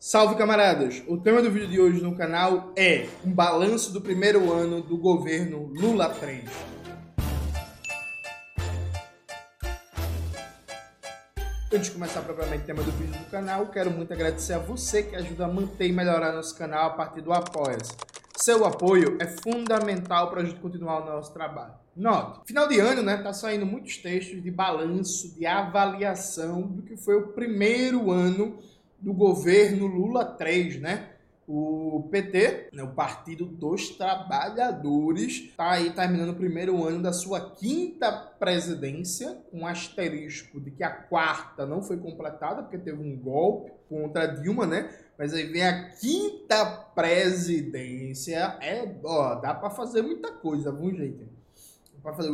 Salve camaradas! O tema do vídeo de hoje no canal é um balanço do primeiro ano do governo Lula 3. Antes de começar propriamente o tema do vídeo do canal, quero muito agradecer a você que ajuda a manter e melhorar nosso canal a partir do Apoia-se. Seu apoio é fundamental para a gente continuar o nosso trabalho. Note, final de ano, né, tá saindo muitos textos de balanço, de avaliação do que foi o primeiro ano do governo Lula 3, né? O PT, né, o Partido dos Trabalhadores, está aí terminando o primeiro ano da sua quinta presidência, um asterisco de que a quarta não foi completada, porque teve um golpe contra Dilma, né? Mas aí vem a quinta presidência. É, ó, dá para fazer muita coisa, viu, gente? Dá para fazer,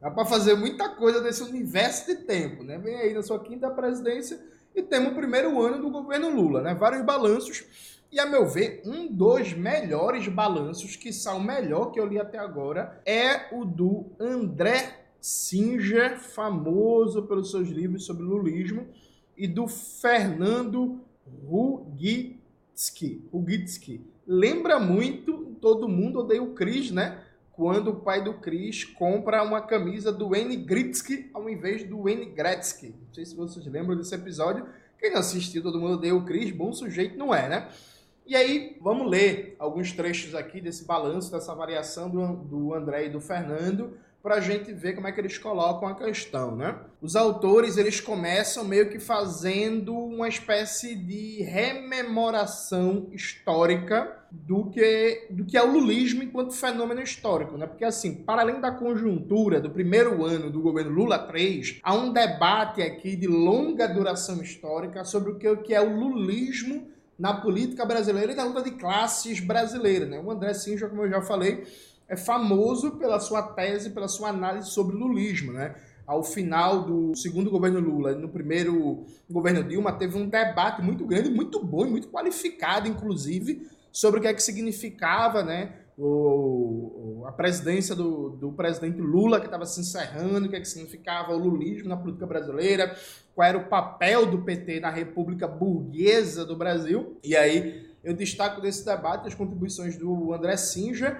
dá pra fazer muita coisa nesse universo de tempo, né? Vem aí na sua quinta presidência e temos o primeiro ano do governo Lula, né? Vários balanços. E, a meu ver, um dos melhores balanços, que são o melhor que eu li até agora, é o do André Singer, famoso pelos seus livros sobre lulismo, e do Fernando Rugitsky. Rugitsky. Lembra muito Todo Mundo Odeia o Cris, né? Quando o pai do Chris compra uma camisa do Wayne Gretzky ao invés do Wayne Gretzky. Não sei se vocês lembram desse episódio. Quem assistiu, todo mundo deu o Chris, bom sujeito não é, né? E aí, vamos ler alguns trechos aqui desse balanço, dessa variação do, do André e do Fernando, para a gente ver como é que eles colocam a questão, né? Os autores, eles começam meio que fazendo uma espécie de rememoração histórica do que, do que é o lulismo enquanto fenômeno histórico, né? Porque assim, para além da conjuntura do primeiro ano do governo Lula 3, há um debate aqui de longa duração histórica sobre o que, é o lulismo na política brasileira e na luta de classes brasileira, né? O André Sinja, como eu já falei, é famoso pela sua tese, pela sua análise sobre lulismo, né? Ao final do segundo governo Lula, no primeiro governo Dilma, teve um debate muito grande, muito bom e muito qualificado, inclusive, sobre o que é que significava, né? O, a presidência do, do presidente Lula, que estava se encerrando, o que é que significava o lulismo na política brasileira, qual era o papel do PT na república burguesa do Brasil. E aí eu destaco desse debate as contribuições do André Sinja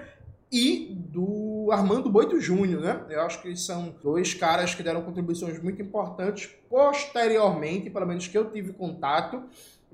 e do Armando Boito Júnior, né? Eu acho que são dois caras que deram contribuições muito importantes posteriormente, pelo menos que eu tive contato.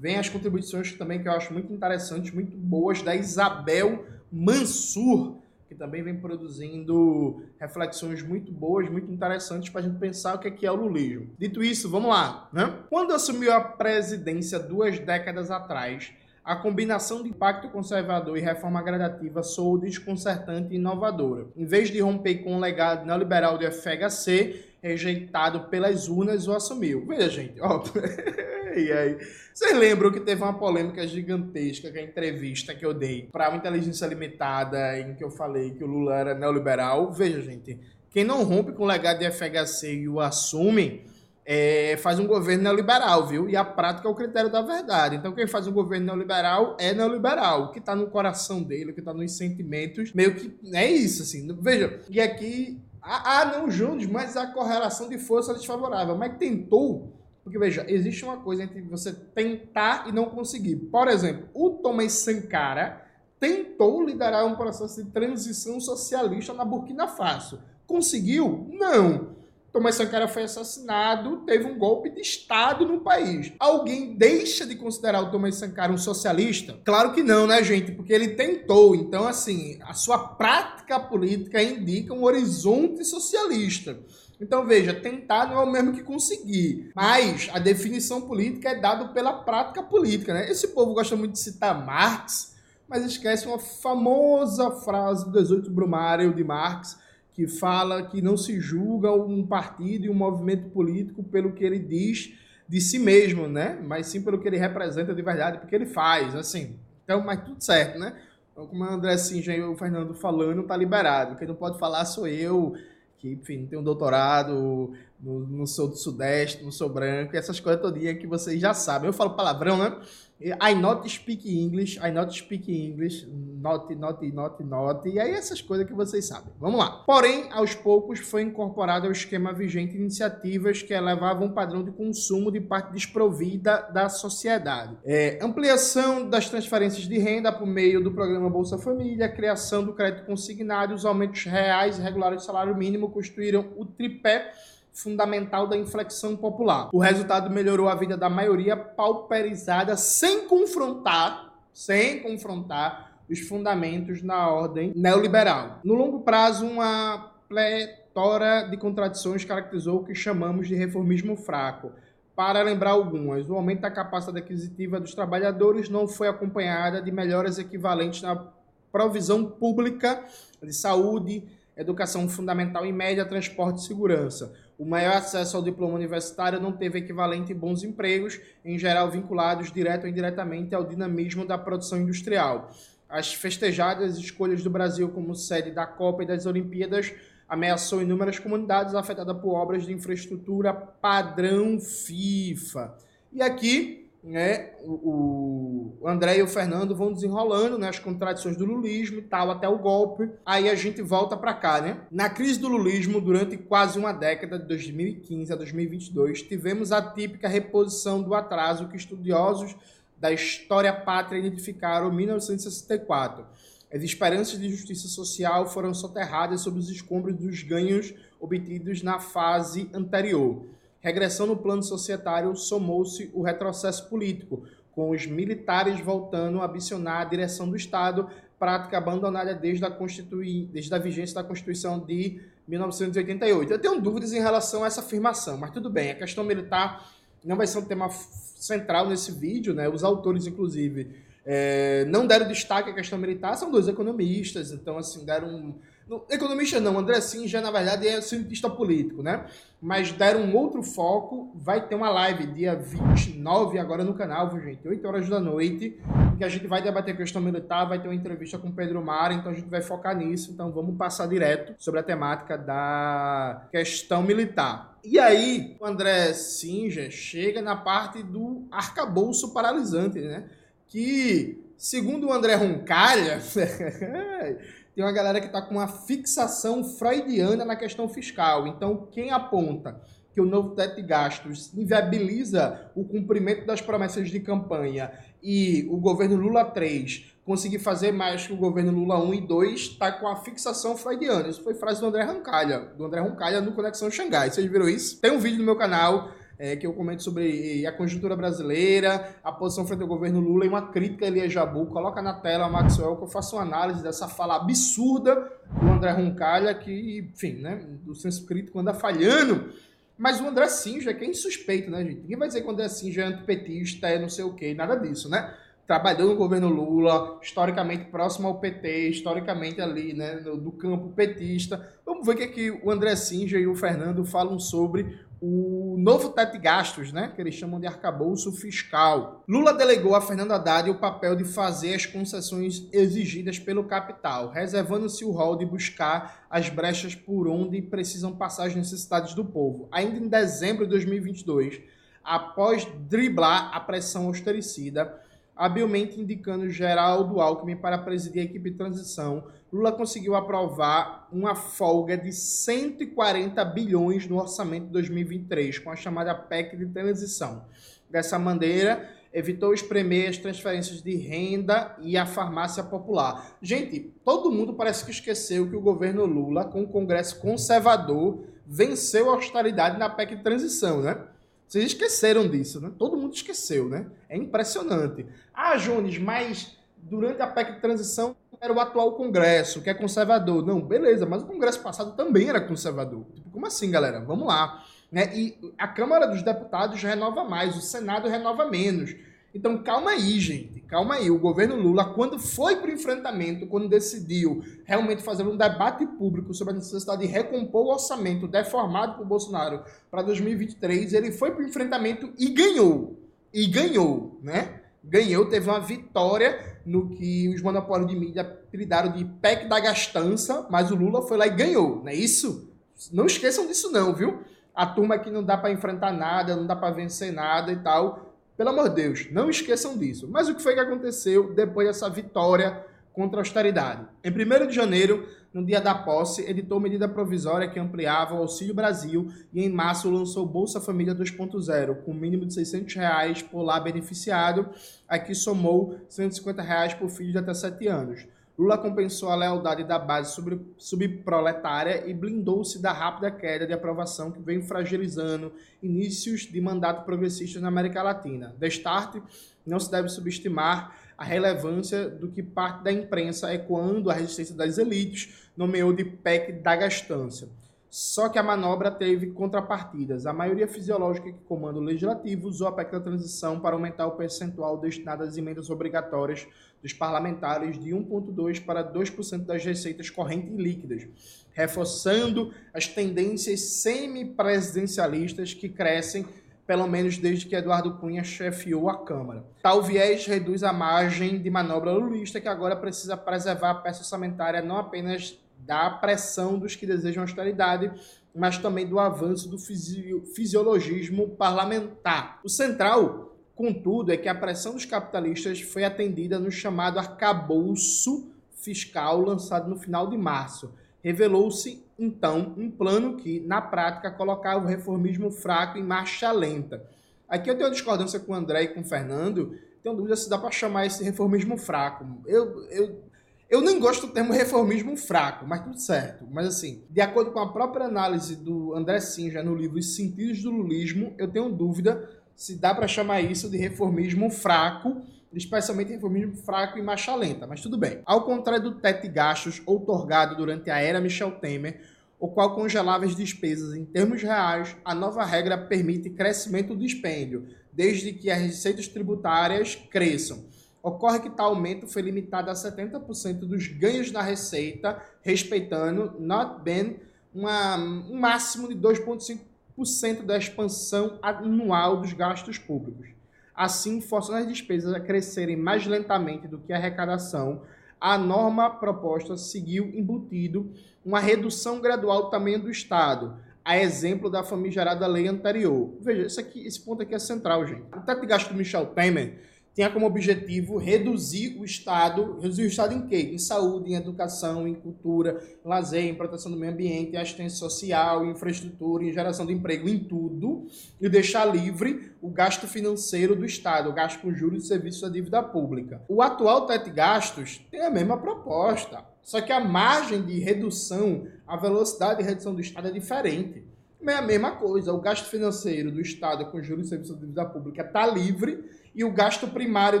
Vem as contribuições também que eu acho muito interessantes, muito boas, da Isabel Mansur, que também vem produzindo reflexões muito boas, muito interessantes para a gente pensar o que é, que é o lulismo. Dito isso, vamos lá. Né? Quando assumiu a presidência duas décadas atrás, a combinação de impacto conservador e reforma gradativa soou desconcertante e inovadora. Em vez de romper com o legado neoliberal do FHC, rejeitado pelas urnas, o assumiu. Veja, gente, ó. e aí? Vocês lembram que teve uma polêmica gigantesca que a entrevista que eu dei para uma inteligência limitada, em que eu falei que o Lula era neoliberal? Veja, gente, quem não rompe com o legado de FHC e o assume é, faz um governo neoliberal, viu? E a prática é o critério da verdade. Então, quem faz um governo neoliberal é neoliberal. O que está no coração dele, o que está nos sentimentos, meio que é isso, assim. Veja, e aqui, ah, não, Juntos, mas a correlação de força é desfavorável. Mas tentou, porque veja, existe uma coisa entre você tentar e não conseguir. Por exemplo, o Thomas Sankara tentou liderar um processo de transição socialista na Burkina Faso. Conseguiu? Não. Thomas Sankara foi assassinado, teve um golpe de Estado no país. Alguém deixa de considerar o Thomas Sankara um socialista? Claro que não, né, gente? Porque ele tentou. Então, assim, a sua prática política indica um horizonte socialista. Então, veja, tentar não é o mesmo que conseguir. Mas a definição política é dada pela prática política, né? Esse povo gosta muito de citar Marx, mas esquece uma famosa frase do 18 Brumário de Marx, que fala que não se julga um partido e um movimento político pelo que ele diz de si mesmo, né? Mas sim pelo que ele representa de verdade, porque ele faz, assim. Então, mas tudo certo, né? Então, como o André Sinja e o Fernando falando, tá liberado. Quem não pode falar sou eu, que, enfim, tenho um doutorado, no, no sou do Sudeste, não sou branco, essas coisas todinha que vocês já sabem. Eu falo palavrão, né? I not speak English, I not speak English, not, not, not, not, e aí essas coisas que vocês sabem. Vamos lá. Porém, aos poucos foi incorporado ao esquema vigente iniciativas que elevavam um padrão de consumo de parte desprovida da sociedade. É, ampliação das transferências de renda por meio do programa Bolsa Família, criação do crédito consignado, os aumentos reais e regulares do salário mínimo constituíram o tripé fundamental da inflexão popular. O resultado melhorou a vida da maioria pauperizada sem confrontar, sem confrontar os fundamentos na ordem neoliberal. No longo prazo, uma pletora de contradições caracterizou o que chamamos de reformismo fraco. Para lembrar algumas, o aumento da capacidade aquisitiva dos trabalhadores não foi acompanhada de melhoras equivalentes na provisão pública de saúde, educação fundamental e média, transporte e segurança. O maior acesso ao diploma universitário não teve equivalente em bons empregos, em geral vinculados direto ou indiretamente ao dinamismo da produção industrial. As festejadas escolhas do Brasil como sede da Copa e das Olimpíadas ameaçou inúmeras comunidades afetadas por obras de infraestrutura padrão FIFA. E aqui né, o, o André e o Fernando vão desenrolando né, as contradições do lulismo e tal, até o golpe. Aí a gente volta para cá, né? Na crise do lulismo, durante quase uma década, de 2015 a 2022, tivemos a típica reposição do atraso que estudiosos da história pátria identificaram em 1964. As esperanças de justiça social foram soterradas sob os escombros dos ganhos obtidos na fase anterior regressão no plano societário somou-se o retrocesso político, com os militares voltando a ambicionar a direção do Estado, prática abandonada desde a, Constitui... desde a vigência da Constituição de 1988. Eu tenho dúvidas em relação a essa afirmação, mas tudo bem, a questão militar não vai ser um tema central nesse vídeo, né? Os autores, inclusive, é, não deram destaque à questão militar, são dois economistas, então, assim, deram no, economista não, André Sim já na verdade é cientista político, né? Mas deram um outro foco. Vai ter uma live dia 29 agora no canal, viu, gente? 8 horas da noite, que a gente vai debater questão militar, vai ter uma entrevista com Pedro Mara, então a gente vai focar nisso. Então vamos passar direto sobre a temática da questão militar. E aí, o André Sinja chega na parte do arcabouço paralisante, né? Que, segundo o André Roncalha, tem uma galera que está com uma fixação freudiana na questão fiscal. Então, quem aponta que o novo teto de gastos inviabiliza o cumprimento das promessas de campanha e o governo Lula 3 conseguir fazer mais que o governo Lula 1 e 2, está com a fixação freudiana. Isso foi frase do André Roncalha, do André Roncalha no Conexão Xangai. Vocês viram isso? Tem um vídeo no meu canal é, que eu comento sobre a conjuntura brasileira, a posição frente ao governo Lula e uma crítica a Elia Jabu. Coloca na tela, Maxwell, que eu faço uma análise dessa fala absurda do André Roncalha, que, enfim, né, do senso crítico anda falhando. Mas o André Sinja, que é insuspeito, né, gente? Ninguém vai dizer que o André Sinja é antipetista, é não sei o quê, nada disso, né? Trabalhou no governo Lula, historicamente próximo ao PT, historicamente ali, né, do campo petista. Vamos ver o que, é que o André Sinja e o Fernando falam sobre o novo teto de gastos, né, que eles chamam de arcabouço fiscal. Lula delegou a Fernando Haddad o papel de fazer as concessões exigidas pelo capital, reservando-se o rol de buscar as brechas por onde precisam passar as necessidades do povo. Ainda em dezembro de 2022, após driblar a pressão austericida, habilmente indicando Geraldo Alckmin para presidir a equipe de transição, Lula conseguiu aprovar uma folga de 140 bilhões no orçamento de 2023, com a chamada PEC de transição. Dessa maneira, evitou espremer as transferências de renda e a farmácia popular. Gente, todo mundo parece que esqueceu que o governo Lula, com o Congresso conservador, venceu a austeridade na PEC de transição, né? Vocês esqueceram disso, né? Todo mundo esqueceu, né? É impressionante. Ah, Jones, mas durante a PEC de transição era o atual Congresso, que é conservador. Não, beleza, mas o Congresso passado também era conservador. Tipo, como assim, galera? Vamos lá. Né? E a Câmara dos Deputados renova mais, o Senado renova menos. Então, calma aí, gente. Calma aí. O governo Lula, quando foi para o enfrentamento, quando decidiu realmente fazer um debate público sobre a necessidade de recompor o orçamento deformado por Bolsonaro para 2023, ele foi para o enfrentamento e ganhou. E ganhou, né? Ganhou, teve uma vitória no que os monopólios de mídia apelidaram de PEC da gastança, mas o Lula foi lá e ganhou, não é isso? Não esqueçam disso não, viu? A turma que não dá para enfrentar nada, não dá para vencer nada e tal, Pelo amor de Deus, não esqueçam disso. Mas o que foi que aconteceu depois dessa vitória contra a austeridade? Em 1 de janeiro, no dia da posse, editou medida provisória que ampliava o Auxílio Brasil e em março lançou Bolsa Família 2.0, com mínimo de 600 reais por lá beneficiado, aqui somou 150 reais por filho de até 7 anos. Lula compensou a lealdade da base subproletária e blindou-se da rápida queda de aprovação que vem fragilizando inícios de mandato progressista na América Latina. Destarte, não se deve subestimar a relevância do que parte da imprensa, ecoando a resistência das elites, nomeou de PEC da gastância. Só que a manobra teve contrapartidas. A maioria fisiológica que comanda o legislativo usou a PEC da transição para aumentar o percentual destinado às emendas obrigatórias dos parlamentares de 1,2% para 2% das receitas correntes líquidas, reforçando as tendências semipresidencialistas que crescem pelo menos desde que Eduardo Cunha chefiou a Câmara. Tal viés reduz a margem de manobra lulista, que agora precisa preservar a peça orçamentária não apenas da pressão dos que desejam austeridade, mas também do avanço do fisiologismo parlamentar. O central, contudo, é que a pressão dos capitalistas foi atendida no chamado arcabouço fiscal lançado no final de março. Revelou-se, então, um plano que, na prática, colocava o reformismo fraco em marcha lenta. Aqui eu tenho uma discordância com o André e com o Fernando. Tenho dúvida se dá para chamar esse reformismo fraco. Eu, eu eu nem gosto do termo reformismo fraco, mas tudo certo. Mas assim, de acordo com a própria análise do André Sinja no livro Os Sentidos do Lulismo, eu tenho dúvida se dá para chamar isso de reformismo fraco, especialmente reformismo fraco e marcha lenta, mas tudo bem. Ao contrário do teto de gastos outorgado durante a era Michel Temer, o qual congelava as despesas em termos reais, a nova regra permite crescimento do dispêndio, desde que as receitas tributárias cresçam. Ocorre que tal aumento foi limitado a 70% dos ganhos da receita, respeitando, not been, uma, um máximo de 2,5% da expansão anual dos gastos públicos. Assim, forçando as despesas a crescerem mais lentamente do que a arrecadação, a norma proposta seguiu embutido uma redução gradual do tamanho do Estado, a exemplo da famigerada lei anterior. Veja, esse, aqui, esse ponto aqui é central, gente. O teto de gasto do Michel Temer tinha como objetivo reduzir o Estado, reduzir o Estado em quê? Em saúde, em educação, em cultura, em lazer, em proteção do meio ambiente, em assistência social, em infraestrutura, em geração de emprego, em tudo, e deixar livre o gasto financeiro do Estado, o gasto com juros e serviços da dívida pública. O atual teto de gastos tem a mesma proposta, só que a margem de redução, a velocidade de redução do Estado é diferente. É a mesma coisa, o gasto financeiro do Estado com juros e serviços da dívida pública está livre e o gasto primário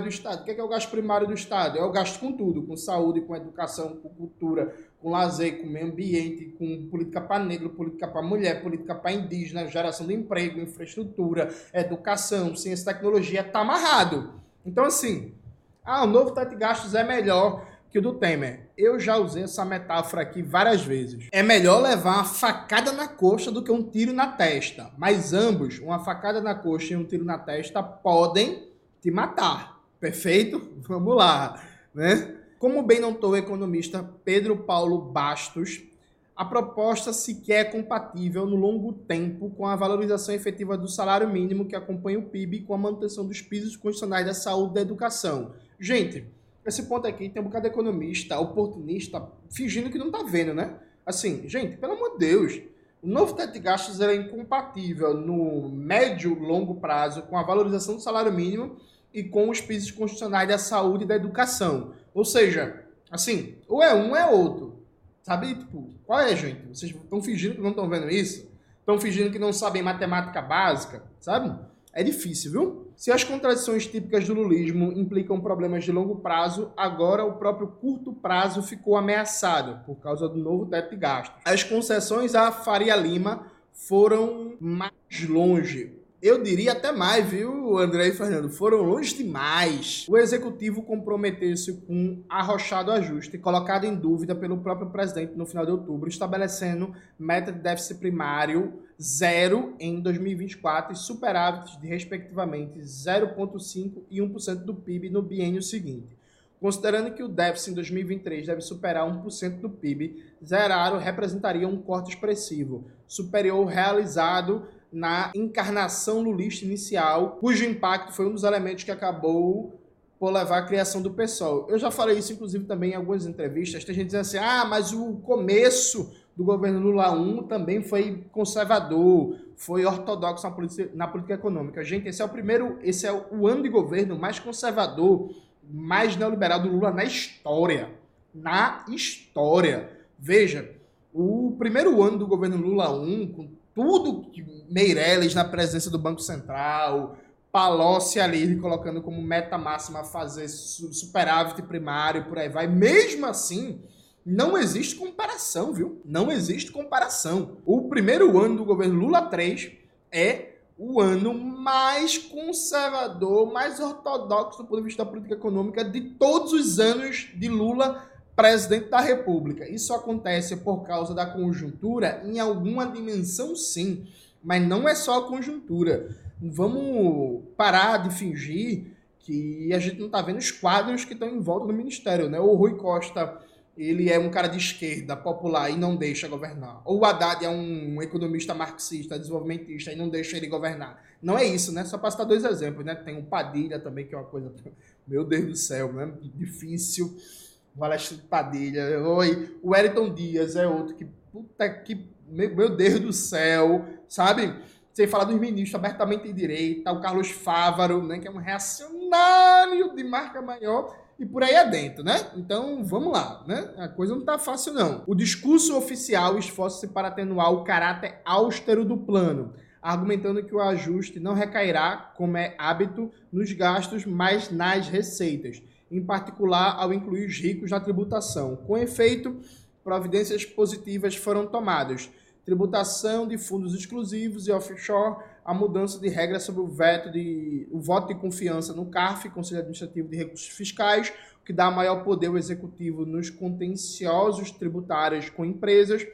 do Estado. O que é, que é o gasto primário do Estado? É o gasto com tudo, com saúde, com educação, com cultura, com lazer, com meio ambiente, com política para negro, política para mulher, política para indígena, geração de emprego, infraestrutura, educação, ciência e tecnologia, está amarrado. Então, assim, ah, o novo teto de gastos é melhor que o do Temer. Eu já usei essa metáfora aqui várias vezes. É melhor levar uma facada na coxa do que um tiro na testa. Mas ambos, uma facada na coxa e um tiro na testa, podem te matar. Perfeito? Vamos lá, né? Como bem notou o economista Pedro Paulo Bastos, a proposta sequer é compatível no longo tempo com a valorização efetiva do salário mínimo que acompanha o PIB com a manutenção dos pisos constitucionais da saúde e da educação. Gente, esse ponto aqui tem um bocado de economista, oportunista, fingindo que não tá vendo, né? Assim, gente, pelo amor de Deus, o novo teto de gastos é incompatível no médio longo prazo com a valorização do salário mínimo e com os pisos constitucionais da saúde e da educação. Ou seja, assim, ou é um ou é outro. Sabe? Tipo, qual é, gente? Vocês estão fingindo que não estão vendo isso? Estão fingindo que não sabem matemática básica, sabe? É difícil, viu? Se as contradições típicas do lulismo implicam problemas de longo prazo, agora o próprio curto prazo ficou ameaçado por causa do novo teto de gastos. As concessões à Faria Lima foram mais longe. Eu diria até mais, viu, André e Fernando? Foram longe demais. O executivo comprometeu-se com um arrochado ajuste, colocado em dúvida pelo próprio presidente no final de outubro, estabelecendo meta de déficit primário zero em 2024 e superávites de, respectivamente, 0,5% e 1% do PIB no biênio seguinte. Considerando que o déficit em 2023 deve superar 1% do PIB, zerar representaria um corte expressivo, superior realizado na encarnação lulista inicial, cujo impacto foi um dos elementos que acabou por levar à criação do PSOL. Eu já falei isso, inclusive, também em algumas entrevistas. Tem gente dizendo assim, ah, mas o começo do governo Lula 1 também foi conservador, foi ortodoxo na política, na política econômica. Gente, esse é o primeiro, esse é o ano de governo mais conservador, mais neoliberal do Lula na história. Na história. Veja, o primeiro ano do governo Lula 1, com tudo que Meirelles na presença do Banco Central, Palocci ali colocando como meta máxima fazer superávit primário, por aí vai. Mesmo assim, não existe comparação, viu? Não existe comparação. O primeiro ano do governo Lula 3 é o ano mais conservador, mais ortodoxo do ponto de vista da política econômica de todos os anos de Lula presidente da República. Isso acontece por causa da conjuntura em alguma dimensão, sim, mas não é só a conjuntura. Vamos parar de fingir que a gente não está vendo os quadros que estão em volta do ministério, né? O Rui Costa ele é um cara de esquerda, popular e não deixa governar. Ou o Haddad é um economista marxista, desenvolvimentista e não deixa ele governar. Não é isso, né? Só para citar dois exemplos, né? Tem o Padilha também, que é uma coisa, meu Deus do céu, né? Difícil. O Alexandre Padilha, oi. O Wellington Dias é outro que, puta que, meu Deus do céu, sabe? Sem falar dos ministros abertamente de direita, o Carlos Fávaro, né, que é um reacionário de marca maior, e por aí adentro, né? Então, vamos lá, né? A coisa não tá fácil, não. O discurso oficial esforça-se para atenuar o caráter austero do plano, argumentando que o ajuste não recairá, como é hábito, nos gastos, mas nas receitas em particular ao incluir os ricos na tributação. Com efeito, providências positivas foram tomadas. Tributação de fundos exclusivos e offshore, a mudança de regras sobre o veto de o voto de confiança no CARF, Conselho Administrativo de Recursos Fiscais, que dá maior poder ao executivo nos contenciosos tributários com empresas,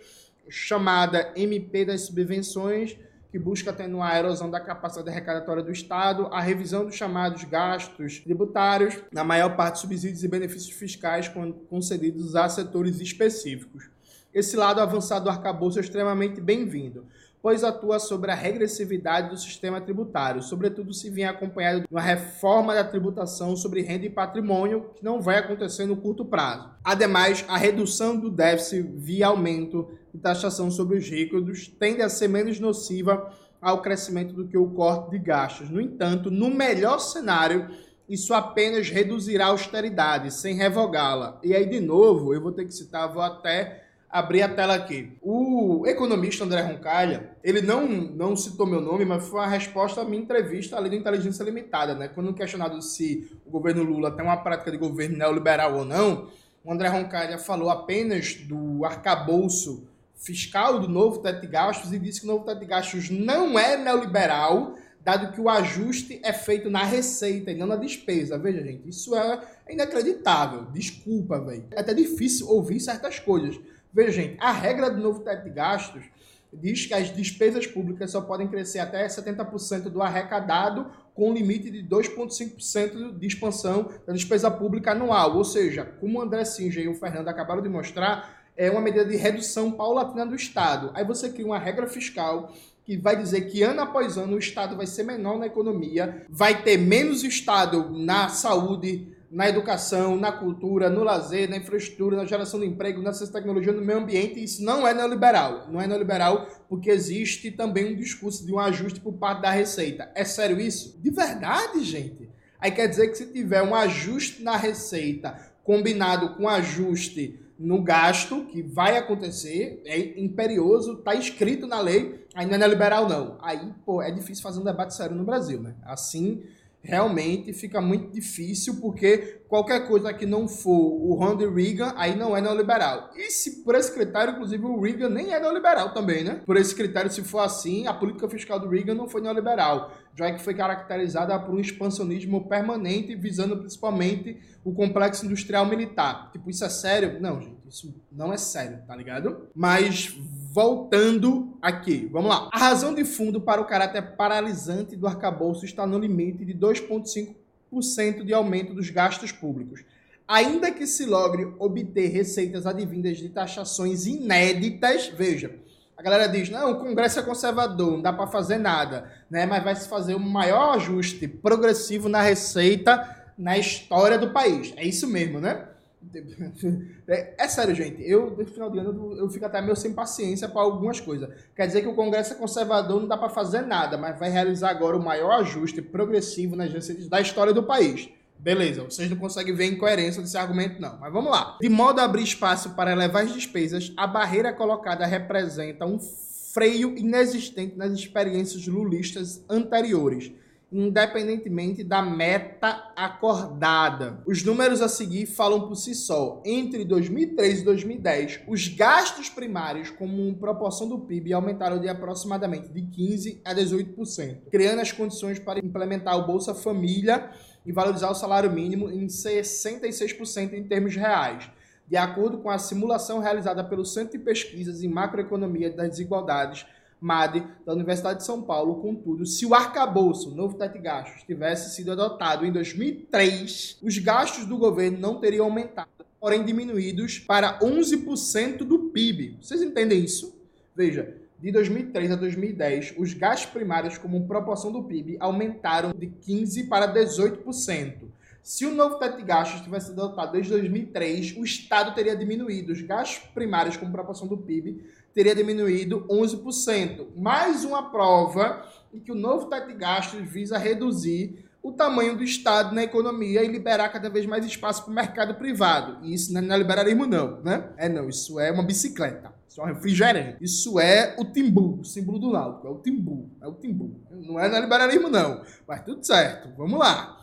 chamada MP das subvenções, que busca atenuar a erosão da capacidade arrecadatória do Estado, a revisão dos chamados gastos tributários, na maior parte subsídios e benefícios fiscais concedidos a setores específicos. Esse lado avançado do arcabouço é extremamente bem-vindo, pois atua sobre a regressividade do sistema tributário, sobretudo se vier acompanhado de uma reforma da tributação sobre renda e patrimônio, que não vai acontecer no curto prazo. Ademais, a redução do déficit via aumento de taxação sobre os ricos tende a ser menos nociva ao crescimento do que o corte de gastos. No entanto, no melhor cenário, isso apenas reduzirá a austeridade, sem revogá-la. E aí, de novo, eu vou ter que citar, vou até abrir a tela aqui. O economista André Roncalha, ele não, não citou meu nome, mas foi uma resposta à minha entrevista ali do Inteligência Limitada, né? Quando questionado se o governo Lula tem uma prática de governo neoliberal ou não, o André Roncalha falou apenas do arcabouço fiscal do novo teto de gastos e disse que o novo teto de gastos não é neoliberal, dado que o ajuste é feito na receita e não na despesa. Veja, gente, isso é inacreditável. Desculpa, velho. É até difícil ouvir certas coisas. Veja, gente, a regra do novo teto de gastos diz que as despesas públicas só podem crescer até 70% do arrecadado, com limite de 2,5% de expansão da despesa pública anual. Ou seja, como o André Singer e o Fernando acabaram de mostrar, é uma medida de redução paulatina do Estado. Aí você cria uma regra fiscal que vai dizer que ano após ano o Estado vai ser menor na economia, vai ter menos Estado na saúde, na educação, na cultura, no lazer, na infraestrutura, na geração de emprego, na ciência tecnologia, no meio ambiente. Isso não é neoliberal. Não é neoliberal porque existe também um discurso de um ajuste por parte da Receita. É sério isso? De verdade, gente? Aí quer dizer que se tiver um ajuste na Receita combinado com ajuste no gasto, que vai acontecer, é imperioso, está escrito na lei, ainda não é liberal, não. Aí, pô, é difícil fazer um debate sério no Brasil, né? Assim, realmente fica muito difícil, porque qualquer coisa que não for o Ronald Reagan, aí não é neoliberal. E se por esse critério, inclusive, o Reagan nem é neoliberal também, né? Por esse critério, se for assim, a política fiscal do Reagan não foi neoliberal já que foi caracterizada por um expansionismo permanente, visando principalmente o complexo industrial militar. Tipo, isso é sério? Não, gente, isso não é sério, tá ligado? Mas voltando aqui, vamos lá. A razão de fundo para o caráter paralisante do arcabouço está no limite de 2,5% de aumento dos gastos públicos. Ainda que se logre obter receitas advindas de taxações inéditas, veja, A galera diz, não, o Congresso é conservador, não dá para fazer nada, né? Mas vai se fazer o maior ajuste progressivo na receita na história do país. É isso mesmo, né? É, é, sério, gente. Eu, no final de ano, eu fico até meio sem paciência para algumas coisas. Quer dizer que o Congresso é conservador, não dá para fazer nada, mas vai realizar agora o maior ajuste progressivo nas receitas da história do país. Beleza, vocês não conseguem ver a incoerência desse argumento, não. Mas vamos lá. De modo a abrir espaço para elevar as despesas, a barreira colocada representa um freio inexistente nas experiências lulistas anteriores independentemente da meta acordada. Os números a seguir falam por si só. Entre 2003 e 2010, os gastos primários como proporção do PIB aumentaram de aproximadamente de 15 a 18%, criando as condições para implementar o Bolsa Família e valorizar o salário mínimo em 66% em termos reais. De acordo com a simulação realizada pelo Centro de Pesquisas em Macroeconomia das Desigualdades, MAD, da Universidade de São Paulo. Contudo, se o arcabouço, o novo teto de gastos, tivesse sido adotado em 2003, os gastos do governo não teriam aumentado, porém diminuídos para 11% do PIB. Vocês entendem isso? Veja, de 2003 a 2010, os gastos primários como proporção do PIB aumentaram de 15% para 18%. Se o novo teto de gastos tivesse sido adotado desde 2003, o Estado teria diminuído os gastos primários como proporção do PIB teria diminuído 11%. Mais uma prova de que o novo teto de gastos visa reduzir o tamanho do Estado na economia e liberar cada vez mais espaço para o mercado privado. E isso não é liberalismo, não, né? É não, isso é uma bicicleta. Isso é um refrigerante. Isso é o timbu, o símbolo do Náutico. É o timbu. É o timbu. Não é neoliberalismo, não. Mas tudo certo. Vamos lá.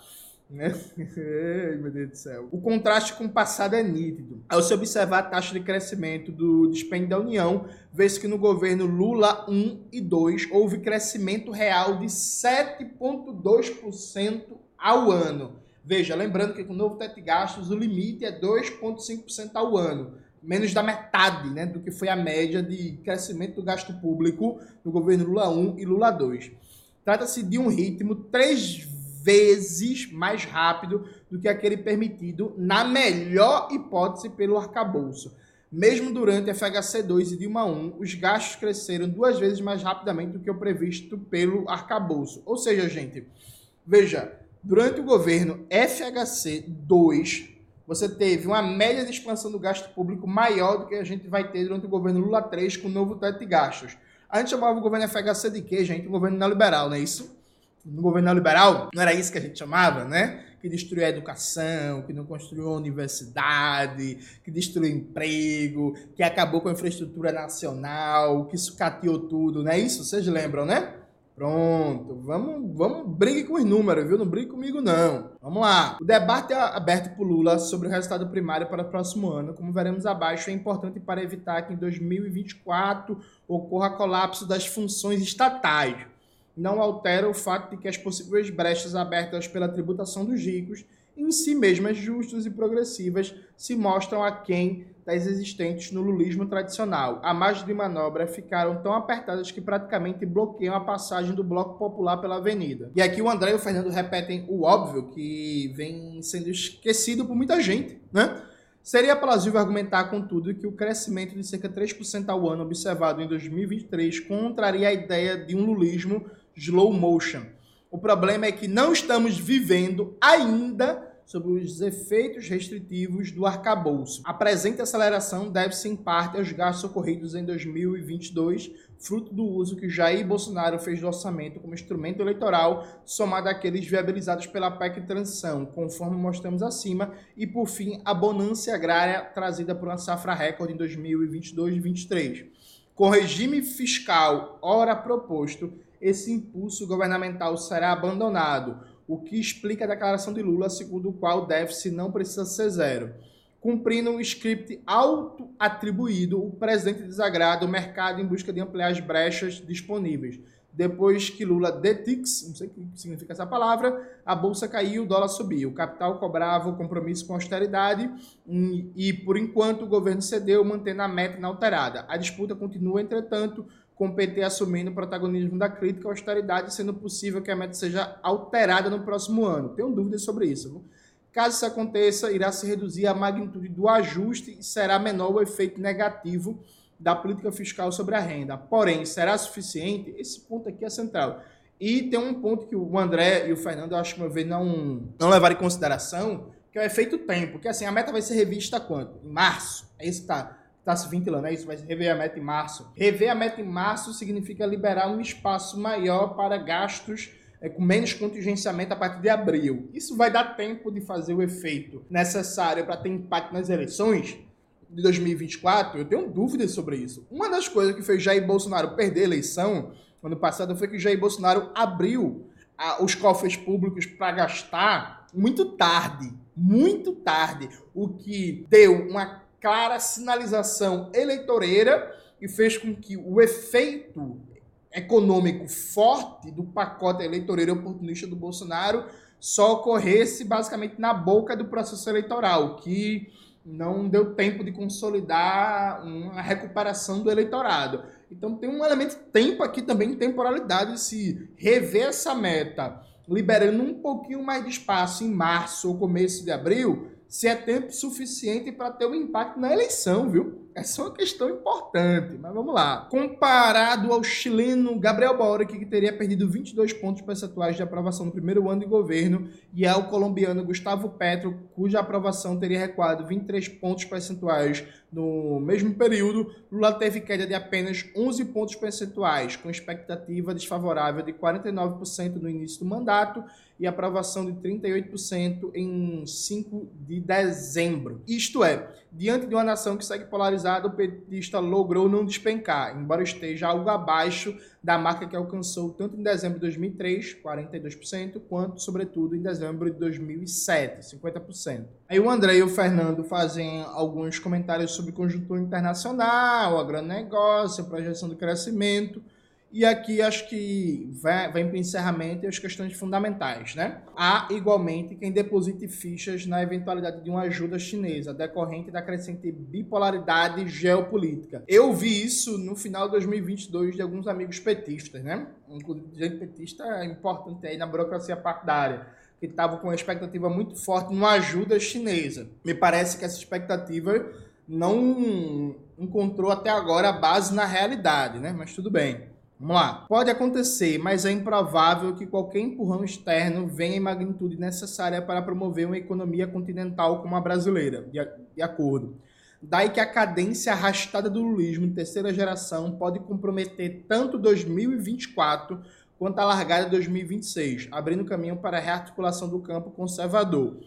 Né? Meu Deus do céu. O contraste com o passado é nítido. Ao se observar a taxa de crescimento do dispêndio da União, vê-se que no governo Lula 1 e 2 houve crescimento real de 7,2% ao ano. Veja, lembrando que com o novo teto de gastos o limite é 2,5% ao ano. Menos da metade né, do que foi a média de crescimento do gasto público no governo Lula 1 e Lula 2. Trata-se de um ritmo três vezes mais rápido do que aquele permitido, na melhor hipótese, pelo arcabouço. Mesmo durante a FHC2 e Dilma 1, os gastos cresceram duas vezes mais rapidamente do que o previsto pelo arcabouço. Ou seja, gente, veja, durante o governo FHC2, você teve uma média de expansão do gasto público maior do que a gente vai ter durante o governo Lula 3 com o novo teto de gastos. A gente chamava o governo FHC de quê, gente? O governo neoliberal, não é isso? No governo neoliberal, não era isso que a gente chamava, né? Que destruiu a educação, que não construiu a universidade, que destruiu emprego, que acabou com a infraestrutura nacional, que sucateou tudo, não é isso? Vocês lembram, né? Pronto, vamos, vamos, brigue com os números, viu? Não brigue comigo, não. Vamos lá. O debate é aberto por Lula sobre o resultado primário para o próximo ano, como veremos abaixo, é importante para evitar que em 2024 ocorra colapso das funções estatais não altera o fato de que as possíveis brechas abertas pela tributação dos ricos, em si mesmas justas e progressivas, se mostram aquém das existentes no lulismo tradicional. A margem de manobra ficaram tão apertadas que praticamente bloqueiam a passagem do Bloco Popular pela avenida. E aqui o André e o Fernando repetem o óbvio que vem sendo esquecido por muita gente, né? Seria plausível argumentar, contudo, que o crescimento de cerca de 3% ao ano observado em 2023 contraria a ideia de um lulismo slow motion. O problema é que não estamos vivendo ainda sobre os efeitos restritivos do arcabouço. A presente aceleração deve-se em parte aos gastos ocorridos em 2022, fruto do uso que Jair Bolsonaro fez do orçamento como instrumento eleitoral, somado àqueles viabilizados pela PEC transição, conforme mostramos acima, e por fim a bonança agrária trazida por uma safra recorde em 2022 e 2023. Com regime fiscal ora proposto, esse impulso governamental será abandonado, o que explica a declaração de Lula, segundo o qual o déficit não precisa ser zero. Cumprindo um script auto-atribuído, o presidente desagrada o mercado em busca de ampliar as brechas disponíveis. Depois que Lula detix, não sei o que significa essa palavra, a bolsa caiu, o dólar subiu. O capital cobrava o compromisso com austeridade e, por enquanto, o governo cedeu, mantendo a meta inalterada. A disputa continua, entretanto, com o PT assumindo o protagonismo da crítica à austeridade, sendo possível que a meta seja alterada no próximo ano. Tenho dúvidas sobre isso. Caso isso aconteça, irá se reduzir a magnitude do ajuste e será menor o efeito negativo da política fiscal sobre a renda. Porém, será suficiente? Esse ponto aqui é central. E tem um ponto que o André e o Fernando, acho que uma vez não, não levaram em consideração, que é o efeito tempo. Que assim, a meta vai ser revista quando? Em março. É isso que está tá se ventilando, é isso? Vai rever a meta em março. Rever a meta em março significa liberar um espaço maior para gastos é, com menos contingenciamento a partir de abril. Isso vai dar tempo de fazer o efeito necessário para ter impacto nas eleições de 2024? Eu tenho dúvidas sobre isso. Uma das coisas que fez Jair Bolsonaro perder a eleição ano passado foi que Jair Bolsonaro abriu a, os cofres públicos para gastar muito tarde, muito tarde, o que deu uma clara sinalização eleitoreira e fez com que o efeito econômico forte do pacote eleitoreiro oportunista do Bolsonaro só ocorresse basicamente na boca do processo eleitoral, que não deu tempo de consolidar uma recuperação do eleitorado. Então tem um elemento tempo aqui também, temporalidade, se rever essa meta, liberando um pouquinho mais de espaço em março ou começo de abril, se é tempo suficiente para ter um impacto na eleição, viu? Essa é uma questão importante, mas vamos lá. Comparado ao chileno Gabriel Boric, que teria perdido 22 pontos percentuais de aprovação no primeiro ano de governo, e ao colombiano Gustavo Petro, cuja aprovação teria recuado 23 pontos percentuais no mesmo período, Lula teve queda de apenas 11 pontos percentuais, com expectativa desfavorável de 49% no início do mandato e aprovação de 38% em 5 de dezembro. Isto é, diante de uma nação que segue polarizada, o petista logrou não despencar, embora esteja algo abaixo da marca que alcançou tanto em dezembro de 2003, 42%, quanto, sobretudo, em dezembro de 2007, 50%. Aí o André e o Fernando fazem alguns comentários sobre conjuntura internacional, agronegócio, projeção de crescimento, e aqui acho que vem para o encerramento e as questões fundamentais, né? Há, igualmente, quem deposite fichas na eventualidade de uma ajuda chinesa, decorrente da crescente bipolaridade geopolítica. Eu vi isso no final de 2022 de alguns amigos petistas, né? Inclusive, gente petista é importante aí na burocracia partidária, que estavam com uma expectativa muito forte numa ajuda chinesa. Me parece que essa expectativa não encontrou até agora a base na realidade, né? Mas tudo bem. Vamos lá. Pode acontecer, mas é improvável que qualquer empurrão externo venha em magnitude necessária para promover uma economia continental como a brasileira, de acordo. Daí que a cadência arrastada do lulismo em terceira geração pode comprometer tanto 2024 quanto a largada de 2026, abrindo caminho para a rearticulação do campo conservador.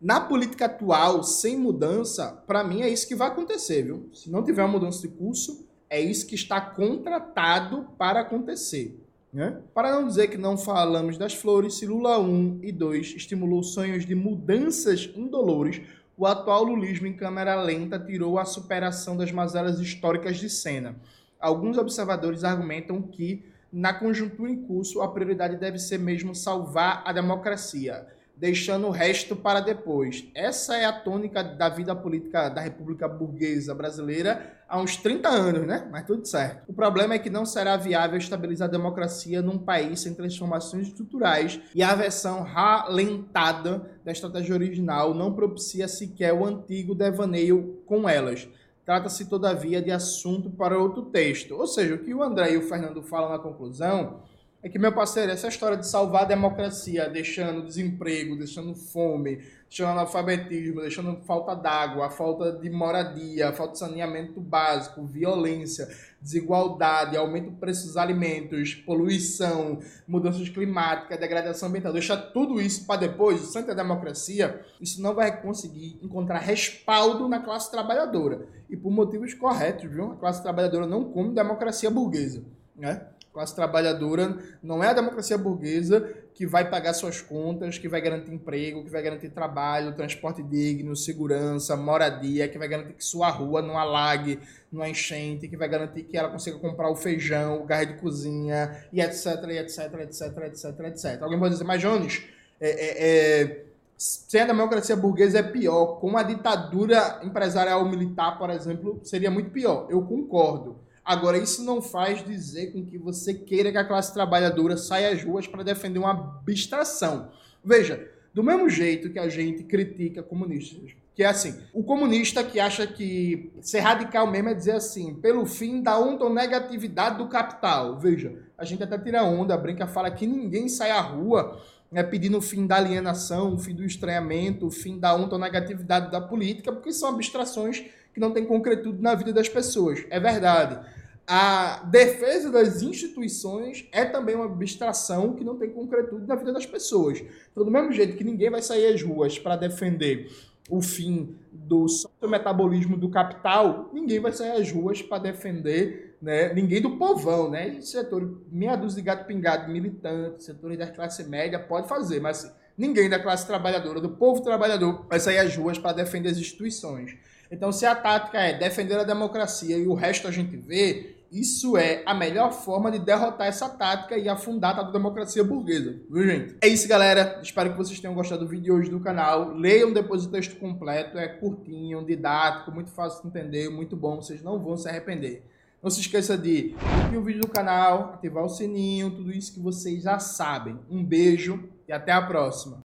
Na política atual, sem mudança, para mim é isso que vai acontecer, viu? Se não tiver uma mudança de curso, é isso que está contratado para acontecer. Né? Para não dizer que não falamos das flores, se Lula 1 e 2 estimulou sonhos de mudanças indolores, o atual lulismo em câmera lenta tirou a superação das mazelas históricas de cena. Alguns observadores argumentam que, na conjuntura em curso, a prioridade deve ser mesmo salvar a democracia deixando o resto para depois. Essa é a tônica da vida política da República Burguesa Brasileira há uns 30 anos, né? Mas tudo certo. O problema é que não será viável estabilizar a democracia num país sem transformações estruturais e a versão ralentada da estratégia original não propicia sequer o antigo devaneio com elas. Trata-se, todavia, de assunto para outro texto. Ou seja, o que o André e o Fernando falam na conclusão é que, meu parceiro, essa história de salvar a democracia, deixando desemprego, deixando fome, deixando analfabetismo, deixando falta d'água, falta de moradia, falta de saneamento básico, violência, desigualdade, aumento do preço dos alimentos, poluição, mudanças climáticas, degradação ambiental, deixar tudo isso para depois, o centro da democracia, isso não vai conseguir encontrar respaldo na classe trabalhadora. E por motivos corretos, viu? A classe trabalhadora não come democracia burguesa, né? Classe trabalhadora não é a democracia burguesa que vai pagar suas contas, que vai garantir emprego, que vai garantir trabalho, transporte digno, segurança, moradia, que vai garantir que sua rua não alague, não enchente, que vai garantir que ela consiga comprar o feijão, o gás de cozinha, e etc, e etc, etc, etc, etc. Alguém pode dizer, mas Jones, é, é, é, sem a democracia burguesa é pior, com a ditadura empresarial militar, por exemplo, seria muito pior. Eu concordo. Agora, isso não faz dizer com que você queira que a classe trabalhadora saia às ruas para defender uma abstração. Veja, do mesmo jeito que a gente critica comunistas Que é assim, o comunista que acha que ser radical mesmo é dizer assim, pelo fim da ontonegatividade do capital. Veja, a gente até tira onda, brinca, fala que ninguém sai à rua né, pedindo o fim da alienação, o fim do estranhamento, o fim da ontonegatividade da política, porque são abstrações que não têm concretude na vida das pessoas. É verdade. A defesa das instituições é também uma abstração que não tem concretude na vida das pessoas. Então, do mesmo jeito que ninguém vai sair às ruas para defender o fim do metabolismo do capital, ninguém vai sair às ruas para defender, né, ninguém do povão, né? Setor, meia dúzia de gato pingado, militante, setores da classe média pode fazer, mas ninguém da classe trabalhadora, do povo trabalhador, vai sair às ruas para defender as instituições. Então, se a tática é defender a democracia e o resto a gente vê, isso é a melhor forma de derrotar essa tática e afundar a democracia burguesa, viu, gente? É isso, galera. Espero que vocês tenham gostado do vídeo de hoje do canal. Leiam depois o texto completo, é curtinho, didático, muito fácil de entender, muito bom, vocês não vão se arrepender. Não se esqueça de curtir o vídeo do canal, ativar o sininho, tudo isso que vocês já sabem. Um beijo e até a próxima.